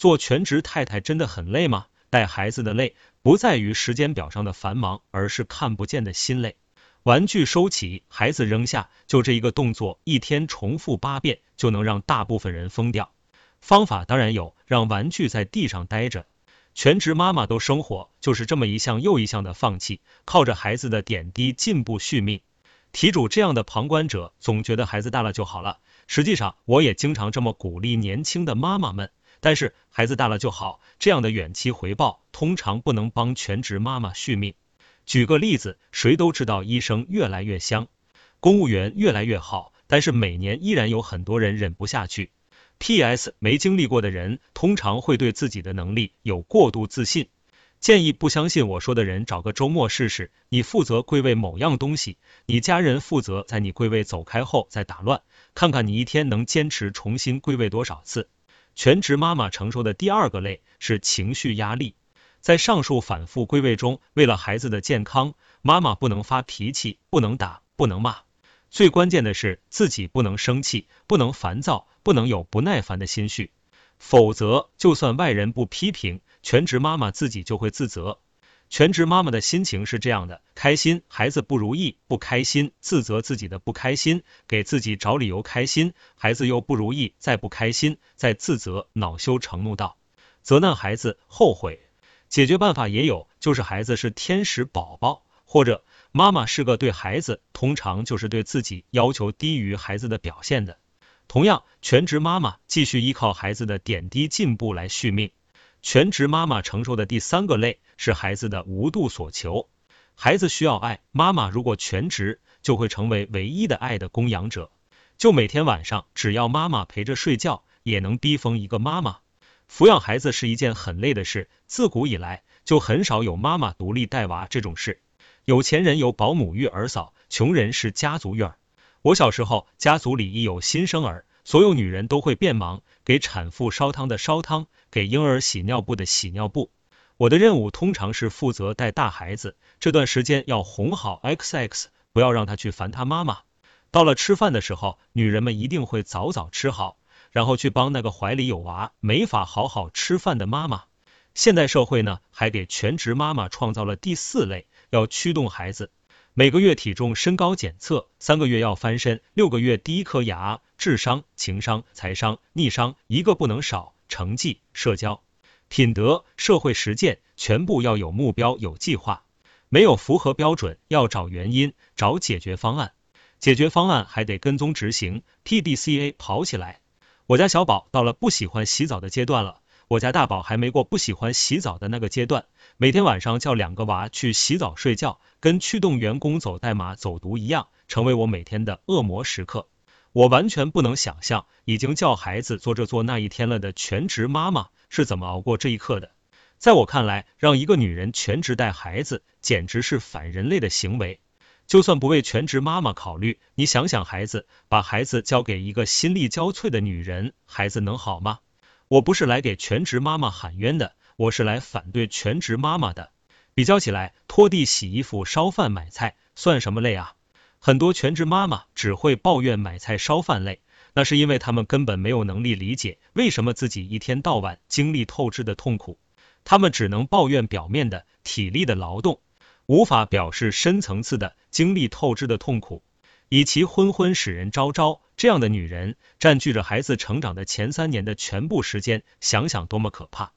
做全职太太真的很累吗？带孩子的累不在于时间表上的繁忙，而是看不见的心累。玩具收起，孩子扔下，就这一个动作，一天重复八遍，就能让大部分人疯掉。方法当然有，让玩具在地上待着。全职妈妈都生活就是这么一项又一项的放弃，靠着孩子的点滴进步续命。题主这样的旁观者总觉得孩子大了就好了，实际上我也经常这么鼓励年轻的妈妈们。但是孩子大了就好，这样的远期回报通常不能帮全职妈妈续命。举个例子，谁都知道医生越来越香，公务员越来越好，但是每年依然有很多人忍不下去。P.S. 没经历过的人通常会对自己的能力有过度自信。建议不相信我说的人找个周末试试，你负责归位某样东西，你家人负责在你归位走开后再打乱，看看你一天能坚持重新归位多少次。全职妈妈承受的第二个累是情绪压力。在上述反复归位中，为了孩子的健康，妈妈不能发脾气，不能打，不能骂。最关键的是自己不能生气，不能烦躁，不能有不耐烦的心绪，否则就算外人不批评，全职妈妈自己就会自责。全职妈妈的心情是这样的：开心，孩子不如意；不开心，自责自己的不开心，给自己找理由开心；孩子又不如意，再不开心，再自责，恼羞成怒道，责难孩子，后悔。解决办法也有，就是孩子是天使宝宝，或者妈妈是个对孩子，通常就是对自己要求低于孩子的表现的。同样，全职妈妈继续依靠孩子的点滴进步来续命。全职妈妈承受的第三个累是孩子的无度所求。孩子需要爱，妈妈如果全职，就会成为唯一的爱的供养者，就每天晚上只要妈妈陪着睡觉，也能逼疯一个妈妈。抚养孩子是一件很累的事，自古以来就很少有妈妈独立带娃这种事。有钱人有保姆育儿嫂，穷人是家族育儿。我小时候，家族里一有新生儿，所有女人都会变忙，给产妇烧汤的烧汤，给婴儿洗尿布的洗尿布。我的任务通常是负责带大孩子，这段时间要哄好 XX，不要让他去烦他妈妈。到了吃饭的时候，女人们一定会早早吃好。然后去帮那个怀里有娃、没法好好吃饭的妈妈。现代社会呢，还给全职妈妈创造了第四类，要驱动孩子。每个月体重、身高检测，三个月要翻身，六个月第一颗牙，智商、情商、财商、逆商一个不能少。成绩、社交、品德、社会实践，全部要有目标、有计划。没有符合标准，要找原因、找解决方案。解决方案还得跟踪执行，P D C A 跑起来。我家小宝到了不喜欢洗澡的阶段了，我家大宝还没过不喜欢洗澡的那个阶段，每天晚上叫两个娃去洗澡睡觉，跟驱动员工走代码走读一样，成为我每天的恶魔时刻。我完全不能想象，已经叫孩子做这做那一天了的全职妈妈是怎么熬过这一刻的。在我看来，让一个女人全职带孩子，简直是反人类的行为。就算不为全职妈妈考虑，你想想孩子，把孩子交给一个心力交瘁的女人，孩子能好吗？我不是来给全职妈妈喊冤的，我是来反对全职妈妈的。比较起来，拖地、洗衣服、烧饭、买菜算什么累啊？很多全职妈妈只会抱怨买菜、烧饭累，那是因为他们根本没有能力理解为什么自己一天到晚精力透支的痛苦，他们只能抱怨表面的体力的劳动。无法表示深层次的精力透支的痛苦，以其昏昏使人昭昭。这样的女人占据着孩子成长的前三年的全部时间，想想多么可怕。